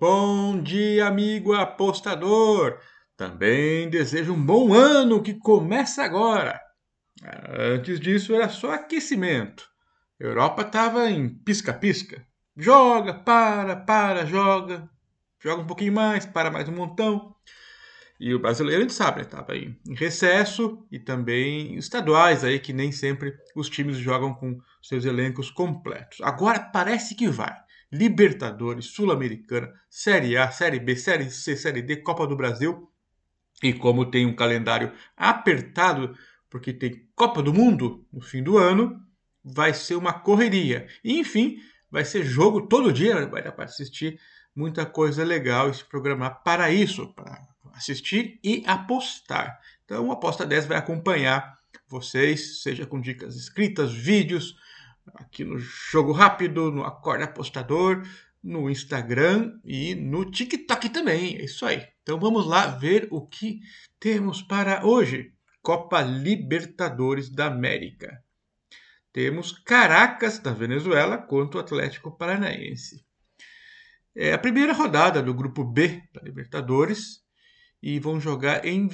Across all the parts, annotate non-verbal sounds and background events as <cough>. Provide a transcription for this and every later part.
Bom dia, amigo apostador! Também desejo um bom ano que começa agora. Antes disso era só aquecimento. Europa estava em pisca-pisca. Joga, para, para, joga. Joga um pouquinho mais, para mais um montão. E o brasileiro, a gente sabe, estava né? em recesso e também estaduais aí que nem sempre os times jogam com seus elencos completos. Agora parece que vai. Libertadores, Sul-Americana, Série A, Série B, Série C, Série D, Copa do Brasil. E como tem um calendário apertado, porque tem Copa do Mundo no fim do ano, vai ser uma correria. E, enfim, vai ser jogo todo dia, vai dar para assistir muita coisa legal e se programar para isso, para assistir e apostar. Então, o Aposta 10 vai acompanhar vocês, seja com dicas escritas, vídeos, aqui no Jogo Rápido, no Acorda Apostador, no Instagram e no TikTok também. É isso aí. Então vamos lá ver o que temos para hoje. Copa Libertadores da América. Temos Caracas da Venezuela contra o Atlético Paranaense. É a primeira rodada do grupo B da Libertadores e vão jogar em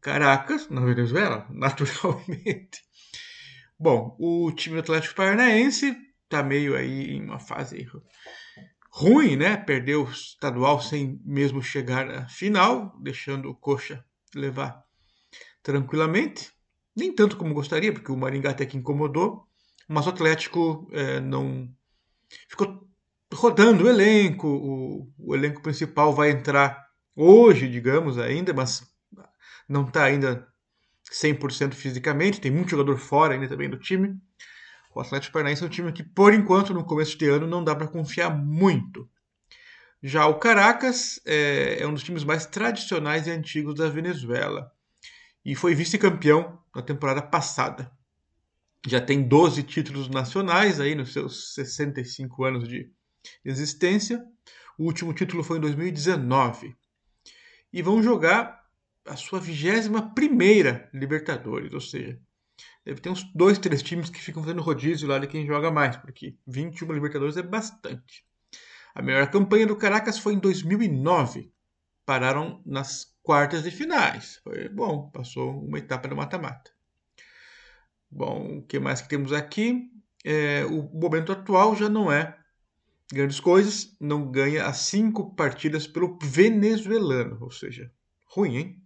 Caracas, na Venezuela, <laughs> naturalmente. Bom, o time do Atlético Paranaense está meio aí em uma fase ruim, né? Perdeu o estadual sem mesmo chegar à final, deixando o Coxa levar tranquilamente. Nem tanto como gostaria, porque o Maringá até que incomodou, mas o Atlético é, não ficou rodando o elenco. O, o, elenco principal vai entrar hoje, digamos, ainda, mas não está ainda 100% fisicamente, tem muito jogador fora ainda também do time. O Atlético Paranaense é um time que, por enquanto, no começo de ano, não dá para confiar muito. Já o Caracas é, é, um dos times mais tradicionais e antigos da Venezuela e foi vice-campeão na temporada passada. Já tem 12 títulos nacionais aí nos seus 65 anos de existência. O último título foi em 2019. E vão jogar a sua 21 primeira Libertadores, ou seja, deve ter uns dois, três times que ficam fazendo rodízio lá de quem joga mais, porque 21 Libertadores é bastante. A melhor campanha do Caracas foi em 2009. Pararam nas quartas de finais. Foi bom, passou uma etapa do mata-mata. Bom, o que mais que temos aqui? É, o momento atual já não é grandes coisas. Não ganha as cinco partidas pelo venezuelano, ou seja, ruim, hein?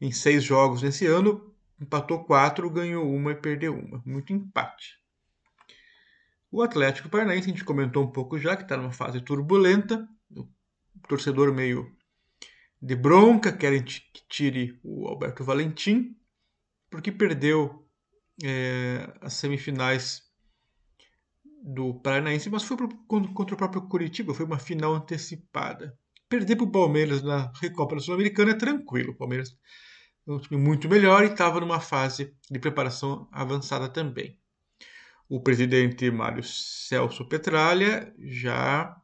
Em seis jogos nesse ano, empatou quatro, ganhou uma e perdeu uma. Muito empate. O Atlético Paranaense, a gente comentou um pouco já, que está numa fase turbulenta. O torcedor meio de bronca, querem que tire o Alberto Valentim, porque perdeu é, as semifinais do Paranaense, mas foi contra o próprio Curitiba, foi uma final antecipada. Perder para o Palmeiras na Recopa Sul-Americana é tranquilo. O Palmeiras um time muito melhor e estava numa fase de preparação avançada também. O presidente Mário Celso Petralha já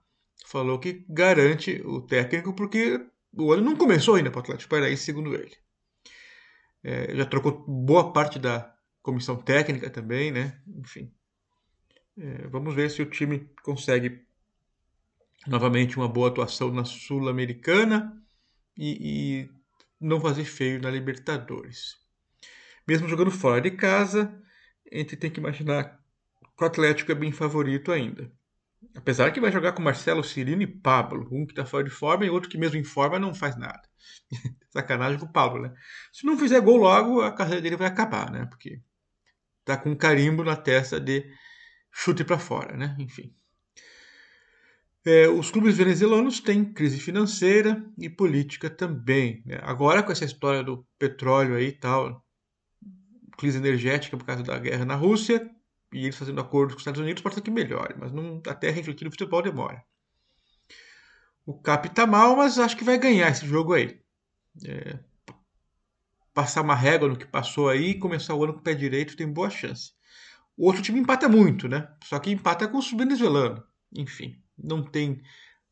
falou que garante o técnico porque o ano não começou ainda para o Atlético Paranaense, segundo ele. É, já trocou boa parte da comissão técnica também, né? Enfim, é, vamos ver se o time consegue novamente uma boa atuação na Sul-Americana e, e não fazer feio na Libertadores. Mesmo jogando fora de casa, a gente tem que imaginar que o Atlético é bem favorito ainda. Apesar que vai jogar com Marcelo Cirino e Pablo, um que está fora de forma e outro que mesmo em forma não faz nada. <laughs> Sacanagem com o Pablo, né? Se não fizer gol logo, a carreira dele vai acabar, né? Porque tá com um carimbo na testa de chute para fora, né? Enfim. É, os clubes venezuelanos têm crise financeira e política também. Né? Agora, com essa história do petróleo aí e tal, crise energética por causa da guerra na Rússia, e eles fazendo acordos com os Estados Unidos, pode ser que melhore, mas não, até refletir no futebol demora. O Cap tá mal, mas acho que vai ganhar esse jogo aí. É, passar uma régua no que passou aí começar o ano com o pé direito tem boa chance. O outro time empata muito, né? Só que empata com o venezuelano. Enfim não tem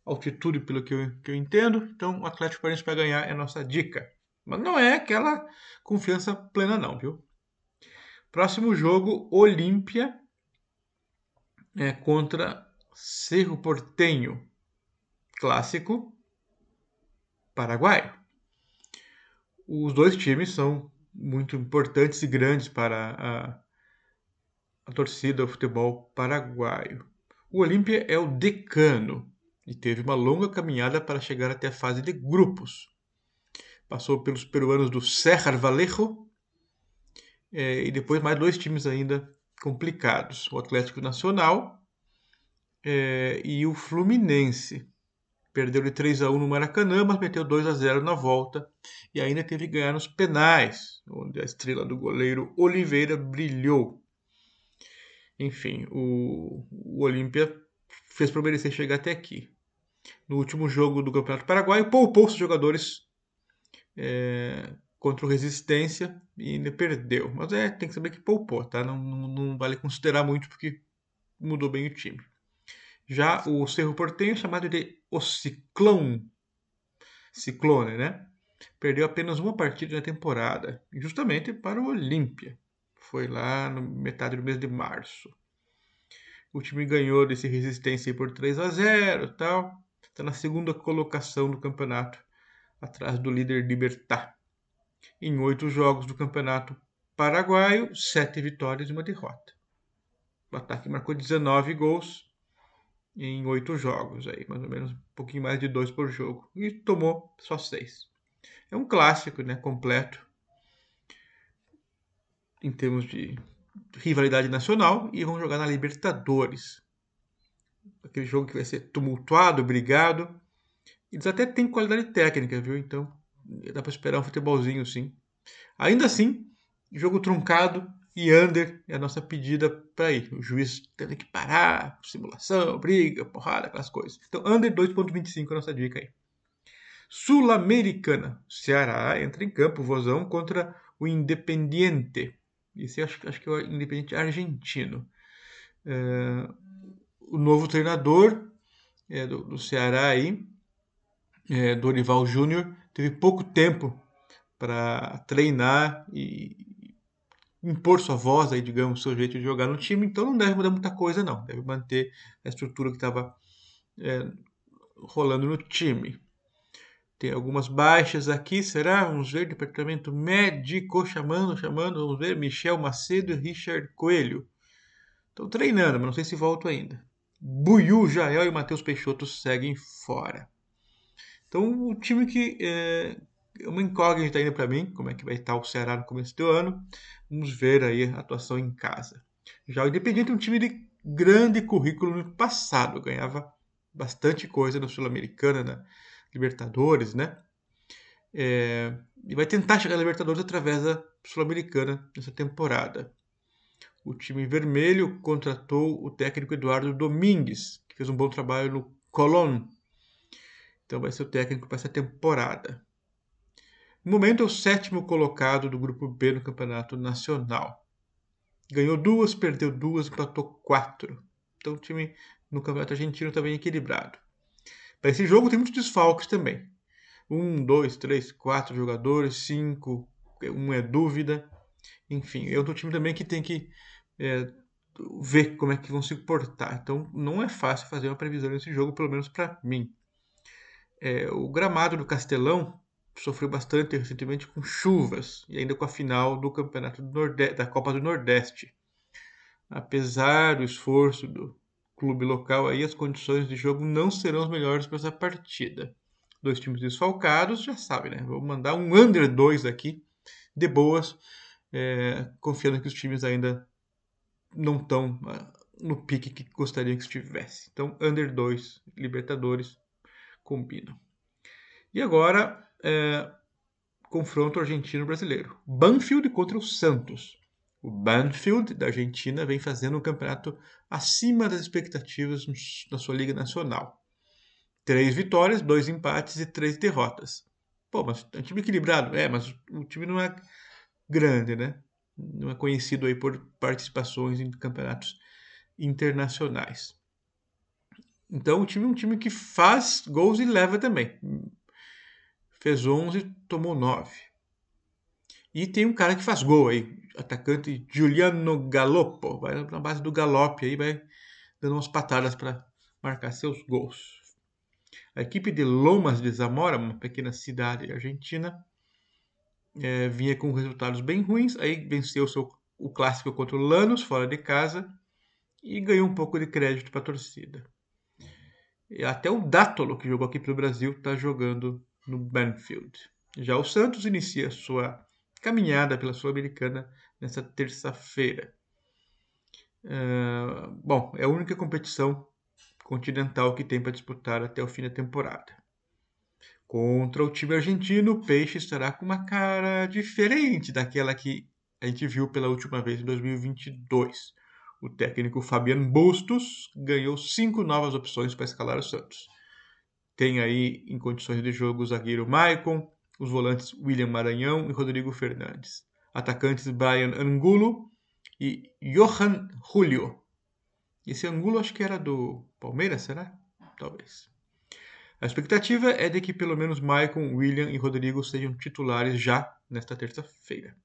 altitude, pelo que eu, que eu entendo. Então, o Atlético Paranaense para ganhar é a nossa dica. Mas não é aquela confiança plena, não, viu? Próximo jogo, Olímpia é, contra Cerro Portenho. clássico paraguaio. Os dois times são muito importantes e grandes para a, a torcida do futebol paraguaio. O Olímpia é o decano e teve uma longa caminhada para chegar até a fase de grupos. Passou pelos peruanos do Serra Vallejo é, e depois mais dois times ainda complicados: o Atlético Nacional é, e o Fluminense. Perdeu de 3 a 1 no Maracanã, mas meteu 2 a 0 na volta e ainda teve que ganhar nos penais, onde a estrela do goleiro Oliveira brilhou. Enfim, o, o Olímpia fez para merecer chegar até aqui. No último jogo do Campeonato Paraguaio, poupou os jogadores é, contra o Resistência e ainda perdeu. Mas é, tem que saber que poupou, tá? Não, não, não vale considerar muito porque mudou bem o time. Já o Cerro Portenho chamado de o Ciclone, Ciclone, né? Perdeu apenas uma partida na temporada, justamente para o Olímpia. Foi lá no metade do mês de março. O time ganhou desse Resistência por 3 a 0 tal. Está na segunda colocação do campeonato, atrás do líder Libertar. Em oito jogos do campeonato paraguaio, sete vitórias e uma derrota. O ataque marcou 19 gols em oito jogos, aí, mais ou menos um pouquinho mais de dois por jogo. E tomou só seis. É um clássico, né? Completo em termos de rivalidade nacional e vão jogar na Libertadores. Aquele jogo que vai ser tumultuado, brigado. Eles até têm qualidade técnica, viu? Então dá para esperar um futebolzinho sim. Ainda assim, jogo truncado e under é a nossa pedida para ir. O juiz tendo que parar, simulação, briga, porrada, aquelas coisas. Então, under 2.25 é a nossa dica aí. Sul-Americana. Ceará entra em campo, vozão, contra o Independiente. Esse acho, acho que é o Independiente argentino. É, o novo treinador é, do, do, Ceará aí, é, Dorival Júnior, teve pouco tempo para treinar e impor sua voz, aí, digamos, seu jeito de jogar no time, então não deve mudar muita coisa, não. Deve manter a estrutura que estava rolando no time. Tem algumas baixas aqui, será? Vamos ver, departamento médico chamando, chamando, vamos ver, Michel Macedo e Richard Coelho. Estão treinando, mas não sei se volto ainda. Buiu, Jael e Matheus Peixoto seguem fora. Então, o time que é, uma incógnita ainda para mim, como é que vai estar o Ceará no começo do ano. Vamos ver aí a atuação em casa. Já o Independente é um time de grande currículo no passado, ganhava bastante coisa na Sul-Americana, né? Libertadores, né? É, e vai tentar chegar na Libertadores através da Sul-Americana nessa temporada. O time vermelho contratou o técnico Eduardo Domingues, que fez um bom trabalho no Colón. Então vai ser o técnico para essa temporada. No momento é o sétimo colocado do grupo B no Campeonato Nacional. Ganhou duas, perdeu duas, empatou quatro. Então o time no Campeonato Argentino está bem equilibrado. Para esse jogo tem muitos desfalques também. Um, dois, três, quatro jogadores, cinco, um é dúvida. Enfim, é outro time também que tem que é, ver como é que vão se portar. Então não é fácil fazer uma previsão nesse jogo, pelo menos para mim. É, o gramado do Castelão sofreu bastante recentemente com chuvas e ainda com a final do campeonato do Nordeste, da Copa do Nordeste. Apesar do esforço do, clube local aí, as condições de jogo não serão as melhores para essa partida. Dois times desfalcados, já sabe, né? Vou mandar um under 2 aqui, de boas, é, confiando que os times ainda não estão uh, no pique que gostaria que estivesse. Então, under 2, Libertadores, combinam. E agora, é, confronto argentino-brasileiro. Banfield contra o Santos. O Banfield, da Argentina, vem fazendo um campeonato acima das expectativas na sua Liga Nacional. Três vitórias, dois empates e três derrotas. Pô, mas é um time equilibrado. É, mas o time não é grande, né? Não é conhecido aí por participações em campeonatos internacionais. Então o time é um time que faz gols e leva também. Fez 11, tomou 9. E tem um cara que faz gol aí, atacante Giuliano Galoppo, vai na base do galope aí, vai dando umas patadas para marcar seus gols. A equipe de Lomas de Zamora, uma pequena cidade argentina, é, vinha com resultados bem ruins, aí venceu seu, o clássico contra o Lanús, fora de casa, e ganhou um pouco de crédito para a torcida. E até o Dátolo, que jogou aqui para o Brasil, está jogando no Banfield. Já o Santos inicia sua caminhada pela Sul-Americana nessa terça-feira. Uh, bom, é a única competição continental que tem para disputar até o fim da temporada. Contra o time argentino, o Peixe estará com uma cara diferente daquela que a gente viu pela última vez em 2022. O técnico Fabiano Bustos ganhou cinco novas opções para escalar o Santos. Tem aí em condições de jogo o zagueiro Maicon, os volantes William Maranhão e Rodrigo Fernandes, atacantes Brian Angulo e Johan Julio. Esse Angulo acho que era do Palmeiras, será? Talvez. A expectativa é de que pelo menos Maicon, William e Rodrigo sejam titulares já nesta terça-feira.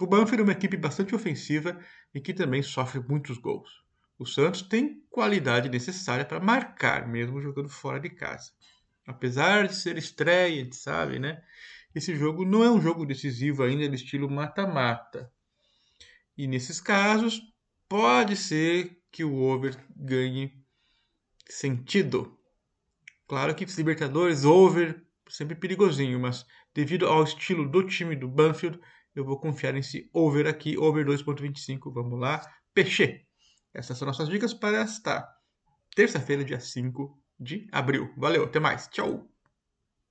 O Banfield é uma equipe bastante ofensiva e que também sofre muitos gols. O Santos tem qualidade necessária para marcar, mesmo jogando fora de casa. Apesar de ser estreia, a gente sabe, né? Esse jogo não é um jogo decisivo ainda do estilo mata-mata. E nesses casos, pode ser que o over ganhe sentido. Claro que Libertadores, over, sempre perigosinho, mas devido ao estilo do time do Banfield, eu vou confiar nesse over aqui, over 2.25. Vamos lá, peixe. Essas são nossas dicas para esta terça-feira, dia 5 de abril. Valeu, até mais. Tchau.